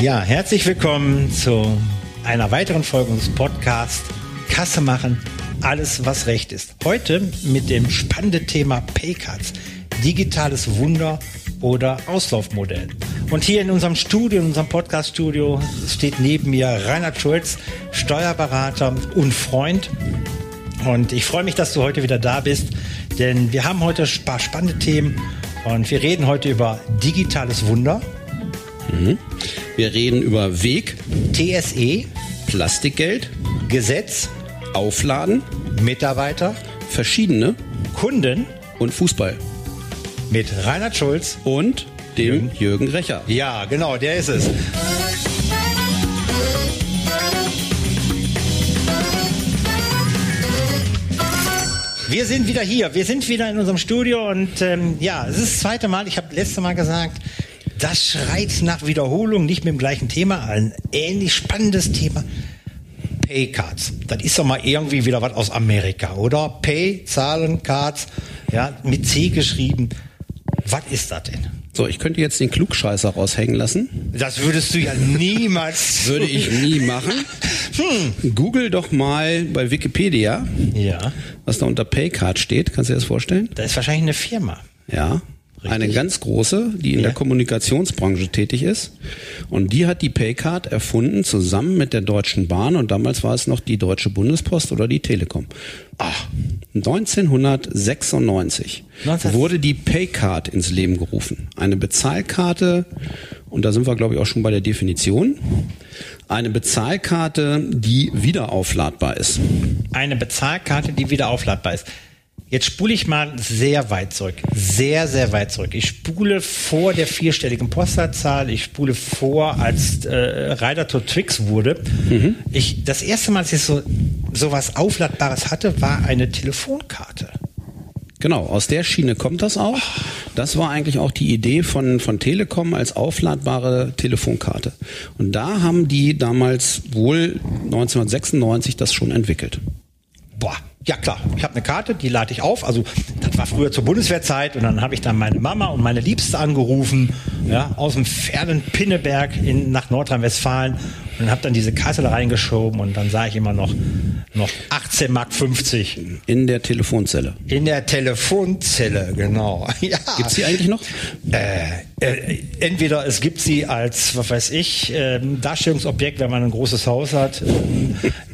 Ja, herzlich willkommen zu einer weiteren Folge unseres Podcasts Kasse machen, alles was recht ist. Heute mit dem spannenden Thema Paycards, digitales Wunder oder Auslaufmodell. Und hier in unserem Studio, in unserem Podcast-Studio steht neben mir Reinhard Schulz, Steuerberater und Freund. Und ich freue mich, dass du heute wieder da bist, denn wir haben heute ein paar spannende Themen und wir reden heute über digitales Wunder. Mhm. Wir reden über Weg, TSE, Plastikgeld, Gesetz, Aufladen, Mitarbeiter, verschiedene Kunden und Fußball. mit Reinhard Schulz. Und dem Jürgen Recher. Ja, genau, der ist es. Wir sind wieder hier. Wir sind wieder in unserem Studio und ähm, ja, es ist das zweite Mal. Ich habe letzte Mal gesagt, das schreit nach Wiederholung, nicht mit dem gleichen Thema, ein ähnlich spannendes Thema. Paycards. Das ist doch mal irgendwie wieder was aus Amerika, oder? Pay, Zahlen, Cards, ja, mit C geschrieben. Was ist das denn? So, ich könnte jetzt den Klugscheißer raushängen lassen. Das würdest du ja niemals. Würde ich nie machen. Hm. Google doch mal bei Wikipedia, Ja, was da unter Paycard steht. Kannst du dir das vorstellen? da ist wahrscheinlich eine Firma. Ja. Eine ganz große, die in Ja. der Kommunikationsbranche tätig ist. Und die hat die Paycard erfunden, zusammen mit der Deutschen Bahn. Und damals war es noch die Deutsche Bundespost oder die Telekom. Ah, 1996 19 wurde die Paycard ins Leben gerufen. Eine Bezahlkarte, und da sind wir, glaube ich, auch schon bei der Definition. Eine Bezahlkarte, die wieder aufladbar ist. Eine Bezahlkarte, die wieder aufladbar ist. Jetzt spule ich mal sehr weit zurück. Sehr, sehr weit zurück. Ich spule vor der vierstelligen Postleitzahl. Ich spule vor, als äh, Rider to Twix wurde. Ich, das erste Mal, als ich so sowas Aufladbares hatte, war eine Telefonkarte. Genau, aus der Schiene kommt das auch. Das war eigentlich auch die Idee von, von Telekom als aufladbare Telefonkarte. Und da haben die damals wohl 1996 das schon entwickelt. Boah, ja klar. Ich habe eine Karte, die lade ich auf. Also das war früher zur Bundeswehrzeit und dann habe ich dann meine Mama und meine Liebste angerufen, ja, aus dem fernen Pinneberg in, nach Nordrhein-Westfalen und habe dann diese da reingeschoben und dann sah ich immer noch noch 18 Mark 50 In der Telefonzelle. in der Telefonzelle, genau. Ja. Gibt's die eigentlich noch? Äh, äh, entweder es gibt sie als, was weiß ich, ähm, Darstellungsobjekt, wenn man ein großes Haus hat.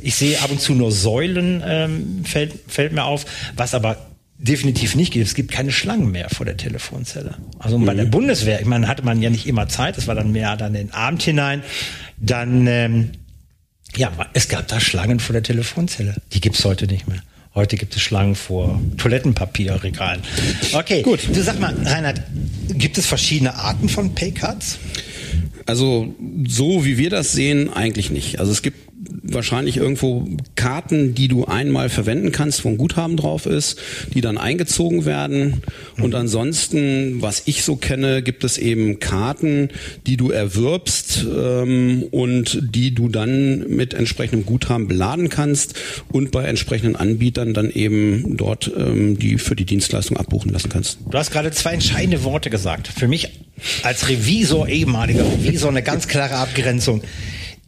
Ich sehe ab und zu nur Säulen, ähm, fällt, fällt mir auf, was aber definitiv nicht gibt. Es gibt keine Schlangen mehr vor der Telefonzelle. Also bei der Bundeswehr, ich meine, hatte man ja nicht immer Zeit, das war dann mehr dann in den Abend hinein. Dann, ähm, ja, es gab da Schlangen vor der Telefonzelle. Die gibt's heute nicht mehr. Heute gibt es Schlangen vor Toilettenpapierregalen. Okay, Gut. Du sag mal, Reinhard, gibt es verschiedene Arten von Paycards? Also so wie wir das sehen, eigentlich nicht. Also es gibt wahrscheinlich irgendwo Karten, die du einmal verwenden kannst, wo ein Guthaben drauf ist, die dann eingezogen werden. Und ansonsten, was ich so kenne, gibt es eben Karten, die du erwirbst ähm, und die du dann mit entsprechendem Guthaben beladen kannst und bei entsprechenden Anbietern dann eben dort ähm, die für die Dienstleistung abbuchen lassen kannst. Du hast gerade zwei entscheidende Worte gesagt. Für mich als Revisor, ehemaliger Revisor, eine ganz klare Abgrenzung.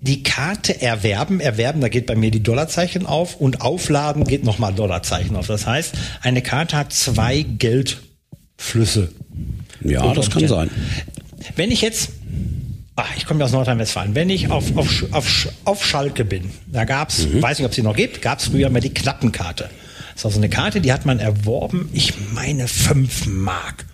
Die Karte erwerben, erwerben, da geht bei mir die Dollarzeichen auf und aufladen geht nochmal Dollarzeichen auf. Das heißt, eine Karte hat zwei Geldflüsse. Ja, Unter das kann Umständen. sein. Wenn ich jetzt, ah, ich komme ja aus Nordrhein-Westfalen, wenn ich auf, auf, auf, auf Schalke bin, da gab's, weiß nicht, ob es die noch gibt, gab's früher mal die Knappenkarte. Das ist also eine Karte, die hat man erworben, ich meine fünf Mark.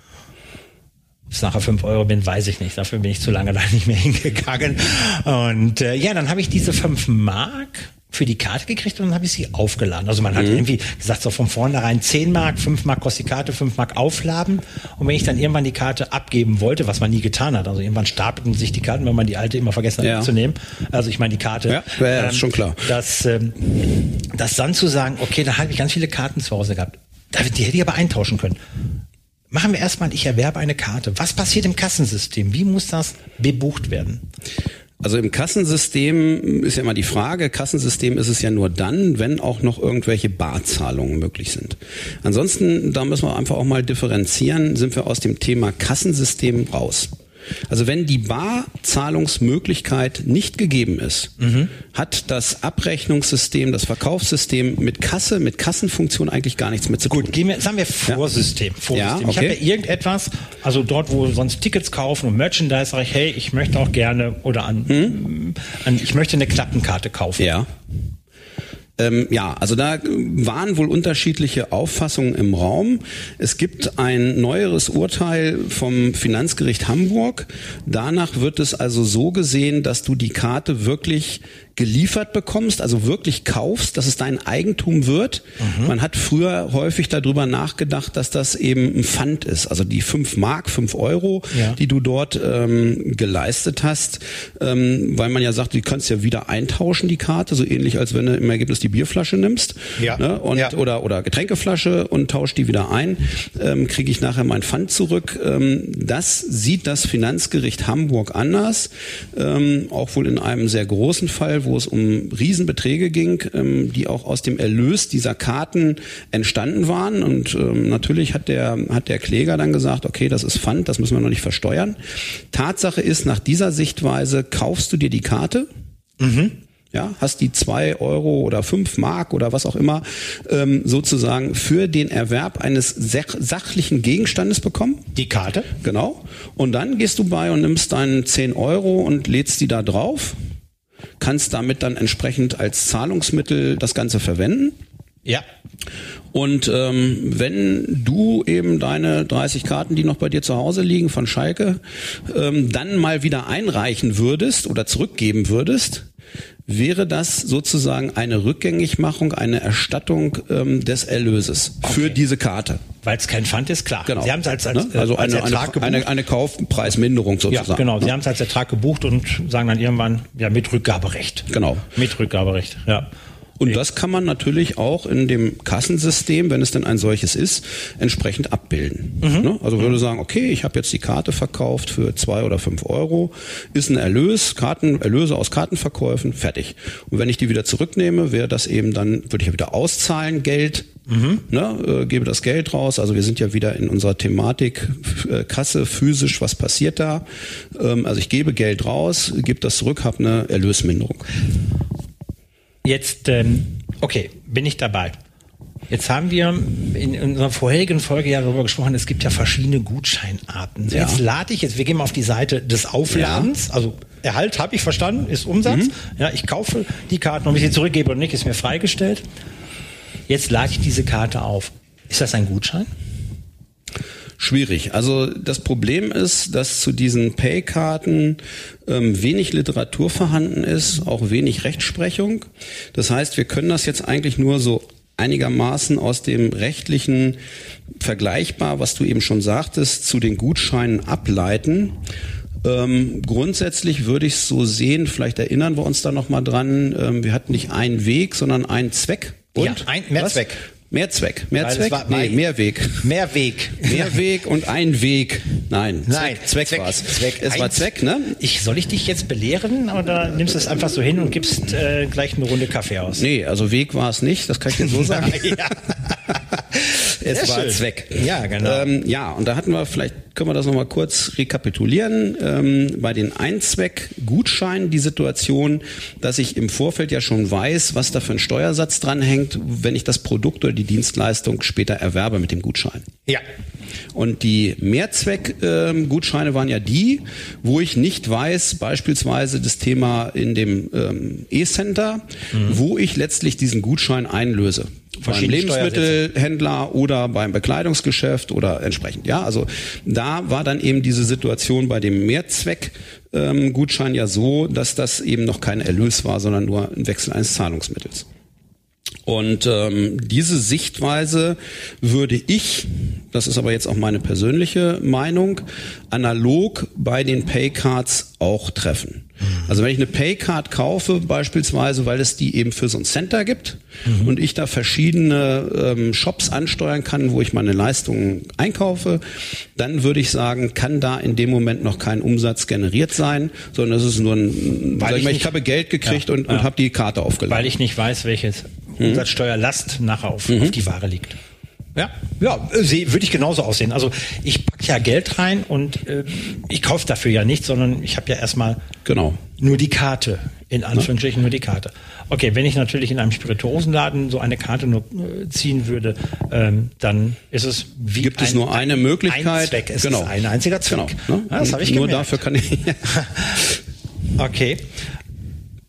Es nachher fünf Euro bin, weiß ich nicht. Dafür bin ich zu lange da nicht mehr hingegangen. Und äh, ja, dann habe ich diese fünf Mark für die Karte gekriegt und dann habe ich sie aufgeladen. Also man hat irgendwie gesagt, so von vornherein 10 Mark, 5 Mark kostet die Karte, 5 Mark aufladen. Und wenn ich dann irgendwann die Karte abgeben wollte, was man nie getan hat, also irgendwann stapelten sich die Karten, wenn man die alte immer vergessen hat Ja. mitzunehmen. Also ich meine die Karte. Ja, ja, ja, ist schon klar. Dass, ähm, dass dann zu sagen, okay, da habe ich ganz viele Karten zu Hause gehabt. Die hätte ich aber eintauschen können. Machen wir erstmal, ich erwerbe eine Karte. Was passiert im Kassensystem? Wie muss das bebucht werden? Also im Kassensystem ist ja immer die Frage, Kassensystem ist es ja nur dann, wenn auch noch irgendwelche Barzahlungen möglich sind. Ansonsten, da müssen wir einfach auch mal differenzieren, sind wir aus dem Thema Kassensystem raus. Also wenn die Barzahlungsmöglichkeit nicht gegeben ist, mhm. hat das Abrechnungssystem, das Verkaufssystem mit Kasse, mit Kassenfunktion eigentlich gar nichts mit zu tun. Gut, gehen wir, sagen wir Vorsystem. Ja. Vorsystem. Ja, okay. Ich habe ja irgendetwas, also dort, wo wir sonst Tickets kaufen und Merchandise, sage ich, hey, ich möchte auch gerne oder an, mhm. an ich möchte eine Klappenkarte kaufen. Ja. Ähm, ja, also da waren wohl unterschiedliche Auffassungen im Raum. Es gibt ein neueres Urteil vom Finanzgericht Hamburg. Danach wird es also so gesehen, dass du die Karte wirklich geliefert bekommst, also wirklich kaufst, dass es dein Eigentum wird. Mhm. Man hat früher häufig darüber nachgedacht, dass das eben ein Pfand ist. Also die fünf Mark, fünf Euro, ja. die du dort ähm, geleistet hast, ähm, weil man ja sagt, die kannst ja wieder eintauschen, die Karte, so ähnlich als wenn du im Ergebnis die Bierflasche nimmst ja. Ne? und, ja. oder, oder Getränkeflasche und tauscht die wieder ein, ähm, kriege ich nachher mein Pfand zurück. Ähm, das sieht das Finanzgericht Hamburg anders, ähm, auch wohl in einem sehr großen Fall, wo es um Riesenbeträge ging, ähm, die auch aus dem Erlös dieser Karten entstanden waren. Und ähm, natürlich hat der, hat der Kläger dann gesagt, okay, das ist Pfand, das müssen wir noch nicht versteuern. Tatsache ist, nach dieser Sichtweise kaufst du dir die Karte. Mhm ja, hast die zwei Euro oder fünf Mark oder was auch immer ähm, sozusagen für den Erwerb eines sachlichen Gegenstandes bekommen. Die Karte? Genau. Und dann gehst du bei und nimmst deinen zehn Euro und lädst die da drauf kannst damit dann entsprechend als Zahlungsmittel das Ganze verwenden. Ja. Und ähm, wenn du eben deine 30 Karten, die noch bei dir zu Hause liegen von Schalke, ähm, dann mal wieder einreichen würdest oder zurückgeben würdest, wäre das sozusagen eine Rückgängigmachung, eine Erstattung ähm, des Erlöses okay. für diese Karte. Weil es kein Pfand ist, klar. Genau. Sie haben es als, als, ne? also als eine, Ertrag eine, eine, eine Kaufpreisminderung sozusagen. Ja, genau. Sie haben es als Ertrag gebucht und sagen dann irgendwann, ja, mit Rückgaberecht. Genau. Mit Rückgaberecht, ja. Und das kann man natürlich auch in dem Kassensystem, wenn es denn ein solches ist, entsprechend abbilden. Mhm. Ne? Also würde sagen, okay, ich habe jetzt die Karte verkauft für zwei oder fünf Euro, ist ein Erlös, Karten, Erlöse aus Kartenverkäufen, fertig. Und wenn ich die wieder zurücknehme, wäre das eben dann, würde ich ja wieder auszahlen, Geld, Mhm. Ne, äh, gebe das Geld raus. Also wir sind ja wieder in unserer Thematik äh, Kasse, physisch, was passiert da? Ähm, also ich gebe Geld raus, gebe das zurück, habe eine Erlösminderung. Jetzt, ähm, okay, bin ich dabei. Jetzt haben wir in unserer vorherigen Folge ja darüber gesprochen, es gibt ja verschiedene Gutscheinarten. Ja. Jetzt lade ich jetzt, wir gehen mal auf die Seite des Aufladens, ja. also Erhalt habe ich verstanden, ist Umsatz. Mhm. Ja, ich kaufe die Karten, ob ich sie zurückgebe oder nicht, ist mir freigestellt. Jetzt lade ich diese Karte auf. Ist das ein Gutschein? Schwierig. Also das Problem ist, dass zu diesen Pay-Karten ähm, wenig Literatur vorhanden ist, auch wenig Rechtsprechung. Das heißt, wir können das jetzt eigentlich nur so einigermaßen aus dem rechtlichen vergleichbar, was du eben schon sagtest, zu den Gutscheinen ableiten. Ähm, grundsätzlich würde ich es so sehen, vielleicht erinnern wir uns da nochmal dran, ähm, wir hatten nicht einen Weg, sondern einen Zweck. Und? Ja, ein, mehr. Mehr Zweck. Mehr Zweck? War, nee, mehr Weg. Mehr Weg. Mehr Weg und ein Weg. Nein. Nein. Zweck, Zweck, war's. Zweck. Es war Zweck, ne? Ich, soll ich dich jetzt belehren oder nimmst du es einfach so hin und gibst äh, gleich eine Runde Kaffee aus? Nee, also Weg war es nicht, das kann ich dir so sagen. ja. Es war schön. Zweck. Ja, genau. Ähm, ja, und da hatten wir vielleicht können wir das nochmal kurz rekapitulieren. Ähm, bei den Einzweck-Gutscheinen die Situation, dass ich im Vorfeld ja schon weiß, was da für ein Steuersatz dranhängt, wenn ich das Produkt oder die Dienstleistung später erwerbe mit dem Gutschein. Ja. Und die Mehrzweck-Gutscheine ähm, waren ja die, wo ich nicht weiß, beispielsweise das Thema in dem ähm, E-Center, mhm. wo ich letztlich diesen Gutschein einlöse beim Lebensmittelhändler oder beim Bekleidungsgeschäft oder entsprechend. Ja, also da war dann eben diese Situation bei dem Mehrzweck-Gutschein ähm, ja so, dass das eben noch kein Erlös war, sondern nur ein Wechsel eines Zahlungsmittels. Und ähm, diese Sichtweise würde ich, das ist aber jetzt auch meine persönliche Meinung, analog bei den Paycards auch treffen. Mhm. Also wenn ich eine Paycard kaufe, beispielsweise, weil es die eben für so ein Center gibt mhm. und ich da verschiedene ähm, Shops ansteuern kann, wo ich meine Leistungen einkaufe, dann würde ich sagen, kann da in dem Moment noch kein Umsatz generiert sein, sondern es ist nur ein, weil ich, mal, ich habe Geld gekriegt ja, und, und ja. habe die Karte aufgeladen. Weil ich nicht weiß, welches mhm. Umsatzsteuerlast nachher auf, mhm. auf die Ware liegt. Ja, ja, äh, würde ich genauso aussehen. Also ich packe ja Geld rein und äh, ich kaufe dafür ja nichts, sondern ich habe ja erstmal genau. nur die Karte, in Anführungsstrichen nur die Karte. Okay, wenn ich natürlich in einem Spirituosenladen so eine Karte nur äh, ziehen würde, ähm, dann ist es wie Gibt es nur eine Möglichkeit? Ein Zweck. Es genau. ist ein einziger Zweck. Genau. Ne? Ja, das habe ich Nur gemerkt. dafür kann ich. okay.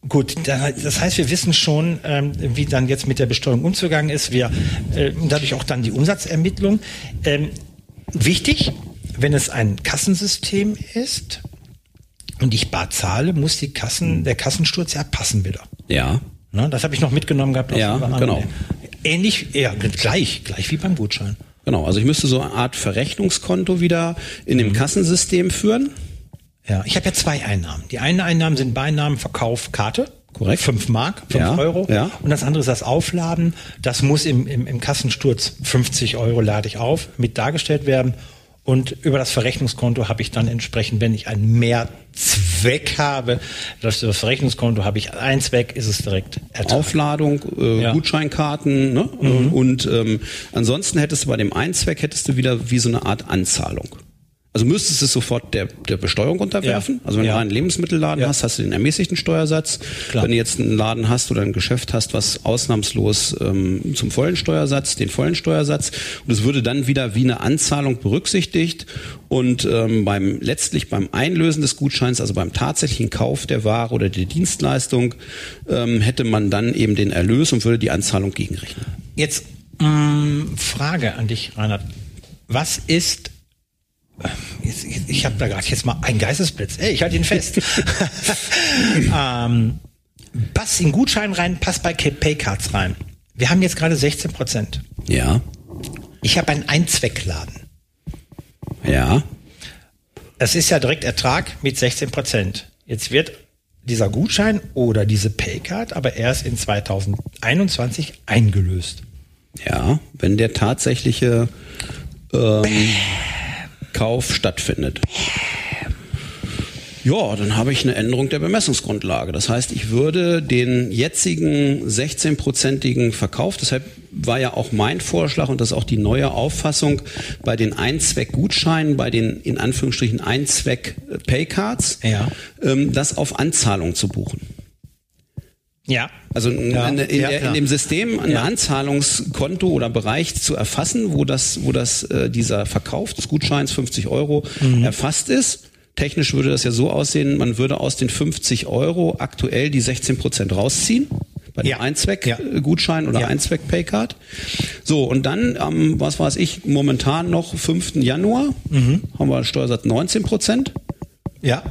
Gut, das heißt, wir wissen schon, ähm, wie dann jetzt mit der Besteuerung umzugangen ist. Wir äh, dadurch auch dann die Umsatzermittlung. Ähm, wichtig, wenn es ein Kassensystem ist und ich bar zahle, muss die Kassen, der Kassensturz ja passen wieder. Ja. Das habe ich noch mitgenommen gehabt. Ja, genau. Ähnlich, ja, gleich, gleich wie beim Gutschein. Genau, also ich müsste so eine Art Verrechnungskonto wieder in dem Kassensystem führen. Ja, ich habe ja zwei Einnahmen. Die einen Einnahmen sind Beinamen Verkauf Karte. Korrekt. Fünf Mark, fünf Ja, Euro. ja. Und das andere ist das Aufladen. Das muss im, im, im Kassensturz 50 Euro lade ich auf, mit dargestellt werden. Und über das Verrechnungskonto habe ich dann entsprechend, wenn ich einen Mehrzweck habe, das, das Verrechnungskonto habe ich einen Zweck, ist es direkt Ertrag. Aufladung, äh, Ja. Gutscheinkarten, ne? Und ähm, ansonsten hättest du bei dem Einzweck hättest du wieder wie so eine Art Anzahlung. Also müsstest du es sofort der, der Besteuerung unterwerfen. Ja. Also wenn Ja. du einen Lebensmittelladen Ja. hast, hast du den ermäßigten Steuersatz. Klar. Wenn du jetzt einen Laden hast oder ein Geschäft hast, was ausnahmslos ähm, zum vollen Steuersatz, den vollen Steuersatz. Und es würde dann wieder wie eine Anzahlung berücksichtigt. Und ähm, beim letztlich beim Einlösen des Gutscheins, also beim tatsächlichen Kauf der Ware oder der Dienstleistung, ähm, hätte man dann eben den Erlös und würde die Anzahlung gegenrechnen. Jetzt mh, Frage an dich, Reinhard. Was ist Jetzt, ich ich habe da gerade jetzt mal einen Geistesblitz. Ey, ich halte ihn fest. ähm, passt in Gutschein rein, passt bei Paycards rein. Wir haben jetzt gerade 16 Prozent. Ja, Ich habe einen Einzweckladen. ja, Es ist ja direkt Ertrag mit 16 Prozent. Jetzt wird dieser Gutschein oder diese Paycard aber erst in 2021 eingelöst. ja. Wenn der tatsächliche ähm, Kauf stattfindet. Ja, dann habe ich eine Änderung der Bemessungsgrundlage. Das heißt, ich würde den jetzigen 16-prozentigen Verkauf, deshalb war ja auch mein Vorschlag und das ist auch die neue Auffassung bei den Einzweck-Gutscheinen, bei den in Anführungsstrichen Einzweck-Paycards, Ja. ähm, das auf Anzahlung zu buchen. Ja. Also in, Ja, in, ja, der, in dem System ein Ja. Anzahlungskonto oder Bereich zu erfassen, wo das, wo das äh, dieser Verkauf des Gutscheins 50 Euro Mhm. erfasst ist. Technisch würde das ja so aussehen, man würde aus den 50 Euro aktuell die 16 Prozent rausziehen bei dem Ja. Einzweck-Gutschein oder Ja. Einzweck-Paycard. So, und dann am, was weiß ich, momentan noch 5. Januar Mhm. haben wir Steuersatz 19 Prozent. Ja.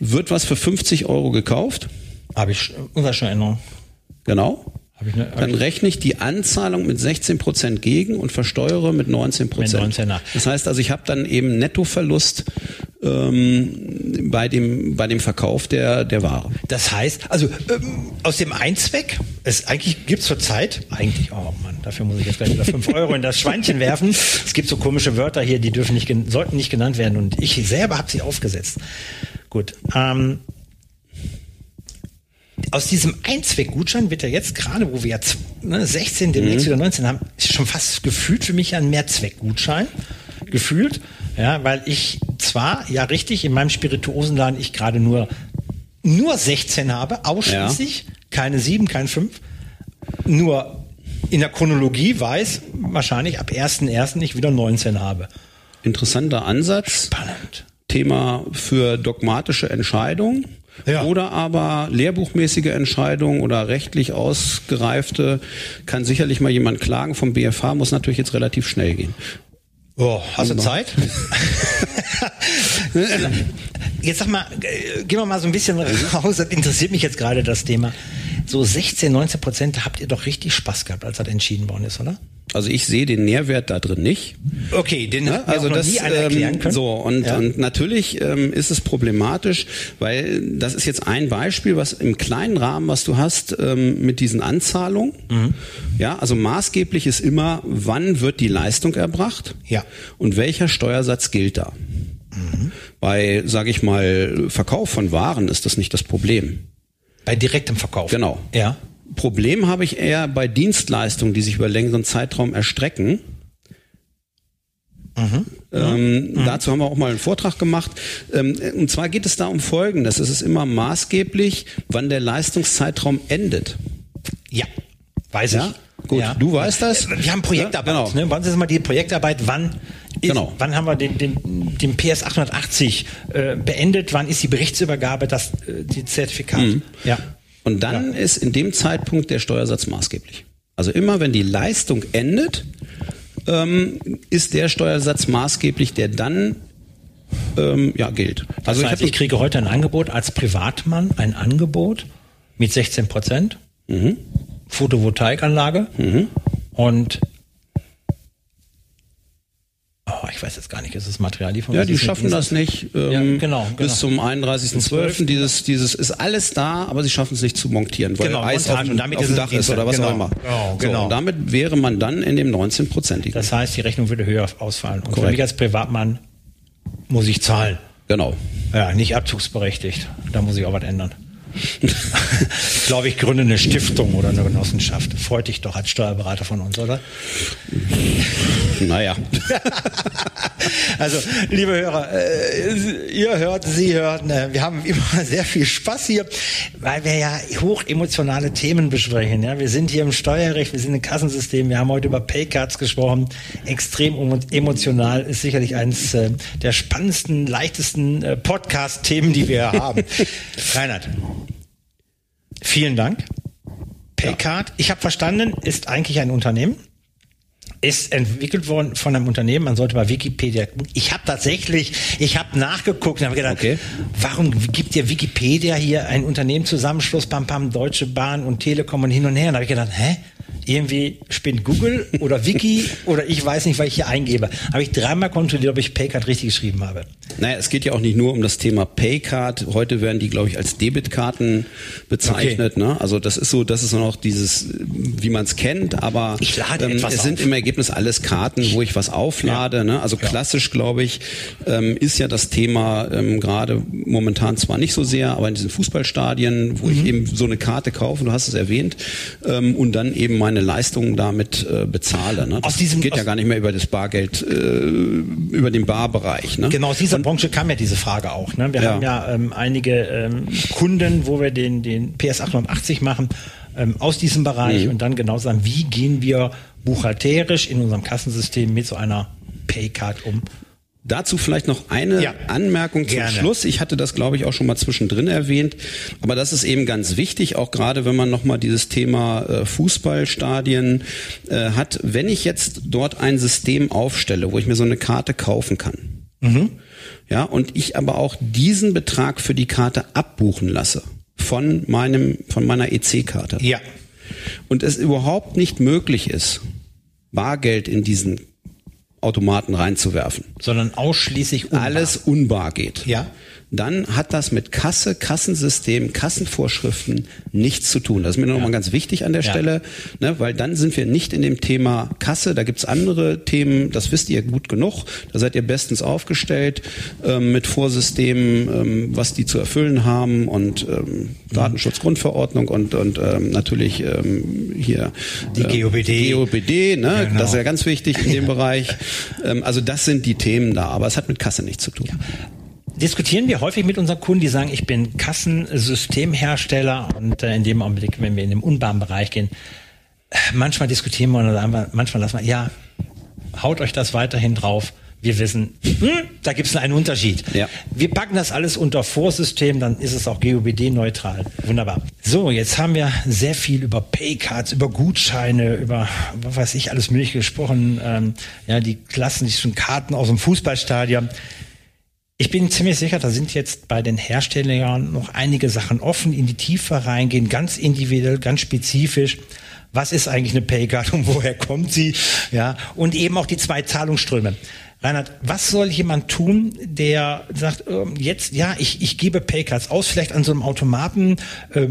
Wird was für 50 Euro gekauft. Habe ich schon Erinnerung. Genau. Ich hab Dann ich, rechne ich die Anzahlung mit 16 Prozent gegen und versteuere mit 19 Mit Prozent. 19 nach. Das heißt also, ich habe dann eben Nettoverlust ähm, bei dem bei dem Verkauf der der Ware. Das heißt, also ähm, aus dem Einzweck, es eigentlich gibt zur Zeit, eigentlich, oh Mann, dafür muss ich jetzt gleich wieder 5 Euro in das Schweinchen werfen. Es gibt so komische Wörter hier, die dürfen nicht, sollten nicht genannt werden und ich selber habe sie aufgesetzt. Gut. Ähm, aus diesem Einzweckgutschein wird ja jetzt gerade, wo wir jetzt ne, 16, demnächst wieder 19 haben, ist schon fast gefühlt für mich ja ein Mehrzweckgutschein. Gefühlt, ja, weil ich zwar, ja richtig, in meinem Spirituosenladen ich gerade nur, nur 16 habe, ausschließlich, keine 7, kein 5, nur in der Chronologie weiß, wahrscheinlich ab 1.1. ich wieder 19 habe. Interessanter Ansatz. Spannend. Thema für dogmatische Entscheidungen. Ja. Oder aber lehrbuchmäßige Entscheidungen oder rechtlich ausgereifte, kann sicherlich mal jemand klagen vom BFH, muss natürlich jetzt relativ schnell gehen. Oh, hast du Zeit? jetzt sag mal, gehen wir mal so ein bisschen raus. Das interessiert mich jetzt gerade das Thema. So 16, 19 Prozent habt ihr doch richtig Spaß gehabt, als das entschieden worden ist, oder? Also ich sehe den Nährwert da drin nicht. Okay, den hat mir Also das nie einer erklären ähm, können. so und, Ja. und natürlich ähm, ist es problematisch, weil das ist jetzt ein Beispiel, was im kleinen Rahmen, was du hast ähm, mit diesen Anzahlungen. Mhm. Ja, also maßgeblich ist immer, wann wird die Leistung erbracht Ja. und welcher Steuersatz gilt da. Mhm. Bei, sage ich mal, Verkauf von Waren ist das nicht das Problem. Bei direktem Verkauf. Genau. Ja. Problem habe ich eher bei Dienstleistungen, die sich über längeren Zeitraum erstrecken. Mhm. Ähm, mhm. Dazu haben wir auch mal einen Vortrag gemacht. Ähm, und zwar geht es da um Folgendes. Es ist immer maßgeblich, wann der Leistungszeitraum endet. Ja, weiß ja? ich. Gut, ja. du weißt das? Wir haben Projektarbeit. Ja, genau. ne? Wann ist mal die Projektarbeit? Wann ist, genau. wann haben wir den, den, den PS 880 äh, beendet? Wann ist die Berichtsübergabe, das äh, die Zertifikat? Mhm. Ja. Und dann ja. ist in dem Zeitpunkt der Steuersatz maßgeblich. Also immer wenn die Leistung endet, ähm, ist der Steuersatz maßgeblich, der dann ähm, ja, gilt. Also das heißt, ich, ich, kriege heute ein Angebot als Privatmann, ein Angebot mit 16 Prozent, mhm. Photovoltaikanlage mhm. und Oh, ich weiß jetzt gar nicht, ist das Material liefern? Ja, die schaffen das nicht ähm, ja, genau, genau. bis zum 31.12. Dieses, dieses ist alles da, aber sie schaffen es nicht zu montieren, weil genau, Eis auf, dem, auf dem Dach ist oder was genau, auch immer. Genau, genau. So, und damit wäre man dann in dem 19-prozentigen. Das heißt, die Rechnung würde höher ausfallen. Und Korrekt. für mich als Privatmann muss ich zahlen. Genau. Ja, nicht abzugsberechtigt. Da muss ich auch was ändern. Ich glaube, ich gründe eine Stiftung oder eine Genossenschaft. Freut dich doch als Steuerberater von uns, oder? Naja. also, liebe Hörer, äh, ihr hört, Sie hören, äh, wir haben immer sehr viel Spaß hier, weil wir ja hoch emotionale Themen besprechen. Ja? Wir sind hier im Steuerrecht, wir sind im Kassensystem, wir haben heute über Paycards gesprochen. Extrem emotional ist sicherlich eines äh, der spannendsten, leichtesten Podcast-Themen, die wir haben. Reinhard, vielen Dank. Paycard, ich habe verstanden, ist eigentlich ein Unternehmen ist entwickelt worden von einem Unternehmen, man sollte bei Wikipedia gucken. Ich habe tatsächlich, ich habe nachgeguckt und habe gedacht, okay. warum gibt dir Wikipedia hier ein Unternehmenszusammenschluss, Pam Pam, Deutsche Bahn und Telekom und hin und her? Und da habe ich gedacht, hä? irgendwie spinnt Google oder Wiki oder ich weiß nicht, was ich hier eingebe. Habe ich dreimal kontrolliert, ob ich Paycard richtig geschrieben habe. Naja, es geht ja auch nicht nur um das Thema Paycard. Heute werden die, glaube ich, als Debitkarten bezeichnet. Okay. Ne? Also das ist so, das ist noch dieses, wie man es kennt, aber ich lade ähm, es sind auf. im Ergebnis alles Karten, wo ich was auflade. Ja. Ne? Also ja. klassisch, glaube ich, ähm, ist ja das Thema ähm, gerade momentan zwar nicht so sehr, aber in diesen Fußballstadien, wo mhm. ich eben so eine Karte kaufe, du hast es erwähnt, ähm, und dann eben meine Leistungen damit äh, bezahle. Ne? Das aus diesem, geht ja gar nicht mehr über das Bargeld, äh, über den Barbereich. Ne? Genau, aus dieser und, Branche kam ja diese Frage auch. Ne? Wir ja. haben ja ähm, einige ähm, Kunden, wo wir den, den PS 880 machen, ähm, aus diesem Bereich mhm. und dann genau sagen, wie gehen wir buchhalterisch in unserem Kassensystem mit so einer Paycard um. Dazu vielleicht noch eine ja, Anmerkung zum gerne. Schluss. Ich hatte das, glaube ich, auch schon mal zwischendrin erwähnt. Aber das ist eben ganz wichtig, auch gerade wenn man nochmal dieses Thema äh, Fußballstadien äh, hat. Wenn ich jetzt dort ein System aufstelle, wo ich mir so eine Karte kaufen kann, mhm. Ja, und ich aber auch diesen Betrag für die Karte abbuchen lasse von meinem, von meiner EC-Karte. Ja. Und es überhaupt nicht möglich ist, Bargeld in diesen Automaten reinzuwerfen. Sondern ausschließlich unbar. Alles unbar geht. Ja dann hat das mit Kasse, Kassensystem, Kassenvorschriften nichts zu tun. Das ist mir ja. nochmal ganz wichtig an der ja. Stelle, ne, weil dann sind wir nicht in dem Thema Kasse. Da gibt's andere Themen, das wisst ihr gut genug. Da seid ihr bestens aufgestellt ähm, mit Vorsystemen, ähm, was die zu erfüllen haben und ähm, Datenschutzgrundverordnung und, und ähm, natürlich ähm, hier die äh, GOBD. GOBD, ne? Ja, genau. das ist ja ganz wichtig in dem Bereich. Ähm, also das sind die Themen da, aber es hat mit Kasse nichts zu tun diskutieren wir häufig mit unseren Kunden, die sagen, ich bin Kassensystemhersteller und äh, in dem Augenblick, wenn wir in den unbaren Bereich gehen, manchmal diskutieren wir und manchmal lassen wir, ja, haut euch das weiterhin drauf. Wir wissen, hm, da gibt es einen Unterschied. Ja. Wir packen das alles unter Vorsystem, dann ist es auch GOBD-neutral. Wunderbar. So, jetzt haben wir sehr viel über Paycards, über Gutscheine, über was weiß ich, alles mögliche gesprochen. Ähm, ja, die klassischen Karten aus dem Fußballstadion. Ich bin ziemlich sicher, da sind jetzt bei den Herstellern noch einige Sachen offen, in die Tiefe reingehen, ganz individuell, ganz spezifisch. Was ist eigentlich eine Paycard und woher kommt sie? Ja, und eben auch die zwei Zahlungsströme. Reinhard, was soll jemand tun, der sagt, äh, jetzt, ja, ich, ich gebe Paycards aus, vielleicht an so einem Automaten, äh,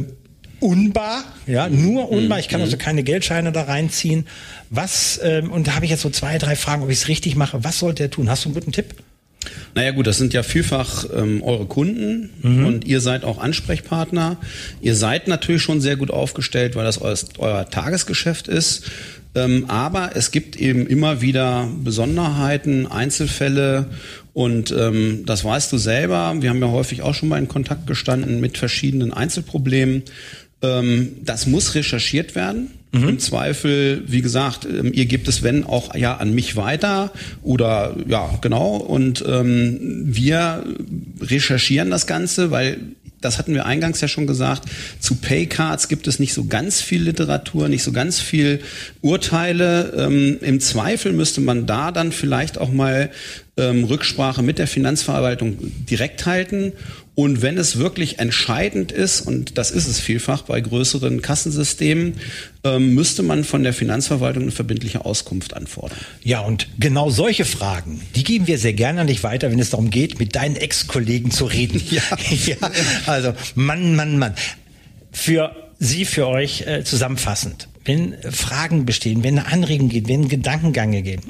unbar, ja, nur unbar. Ich kann mhm. also keine Geldscheine da reinziehen. Was, ähm, und da habe ich jetzt so zwei, drei Fragen, ob ich es richtig mache. Was sollte er tun? Hast du einen guten Tipp? Naja gut, das sind ja vielfach ähm, eure Kunden mhm. und ihr seid auch Ansprechpartner. Ihr seid natürlich schon sehr gut aufgestellt, weil das euer, euer Tagesgeschäft ist. Ähm, aber es gibt eben immer wieder Besonderheiten, Einzelfälle und ähm, das weißt du selber. Wir haben ja häufig auch schon mal in Kontakt gestanden mit verschiedenen Einzelproblemen. Ähm, das muss recherchiert werden. Mhm. Im Zweifel, wie gesagt, ähm, ihr gebt es, wenn, auch ja an mich weiter oder ja, genau. Und ähm, wir recherchieren das Ganze, weil das hatten wir eingangs ja schon gesagt, zu Paycards gibt es nicht so ganz viel Literatur, nicht so ganz viel Urteile. Ähm, Im Zweifel müsste man da dann vielleicht auch mal ähm, Rücksprache mit der Finanzverwaltung direkt halten und wenn es wirklich entscheidend ist, und das ist es vielfach bei größeren Kassensystemen, ähm, müsste man von der Finanzverwaltung eine verbindliche Auskunft anfordern. Ja, und genau solche Fragen, die geben wir sehr gerne an dich weiter, wenn es darum geht, mit deinen Ex-Kollegen zu reden. Ja. ja, also Mann, Mann, Mann. Für Sie, für euch äh, zusammenfassend, wenn Fragen bestehen, wenn eine Anregung geht, wenn Gedankengänge gehen,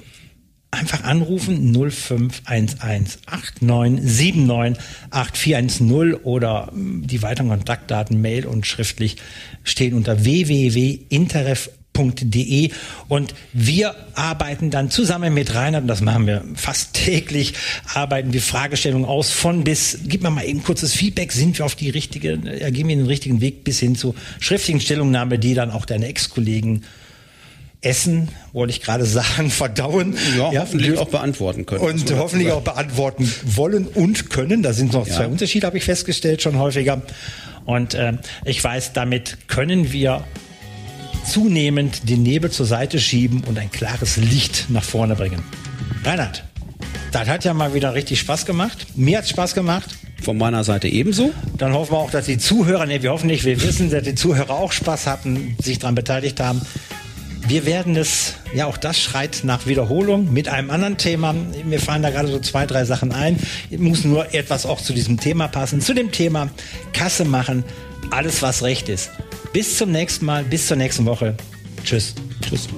einfach anrufen 051189798410 oder hm, die weiteren Kontaktdaten, Mail und schriftlich stehen unter www.interref.de und wir arbeiten dann zusammen mit Reinhard, und das machen wir fast täglich, arbeiten wir Fragestellungen aus von bis, gib mir mal eben kurzes Feedback, sind wir auf die richtige, äh, gehen wir den richtigen Weg bis hin zu schriftlichen Stellungnahme, die dann auch deine Ex-Kollegen essen, wollte ich gerade sagen, verdauen. Ja, ja hoffentlich auch beantworten können. Und hoffentlich auch beantworten wollen und können. Da sind noch ja. zwei Unterschiede, habe ich festgestellt, schon häufiger. Und äh, ich weiß, damit können wir zunehmend den Nebel zur Seite schieben und ein klares Licht nach vorne bringen. Reinhard, das hat ja mal wieder richtig Spaß gemacht. Mir hat Spaß gemacht. Von meiner Seite ebenso. Dann hoffen wir auch, dass die Zuhörer, ne, wir hoffen nicht, wir wissen, dass die Zuhörer auch Spaß hatten, sich daran beteiligt haben. Wir werden es, ja auch das schreit nach Wiederholung mit einem anderen Thema. Mir fallen da gerade so zwei, drei Sachen ein. Ich muss nur etwas auch zu diesem Thema passen. Zu dem Thema Kasse machen, alles was recht ist. Bis zum nächsten Mal, bis zur nächsten Woche. Tschüss. Tschüss.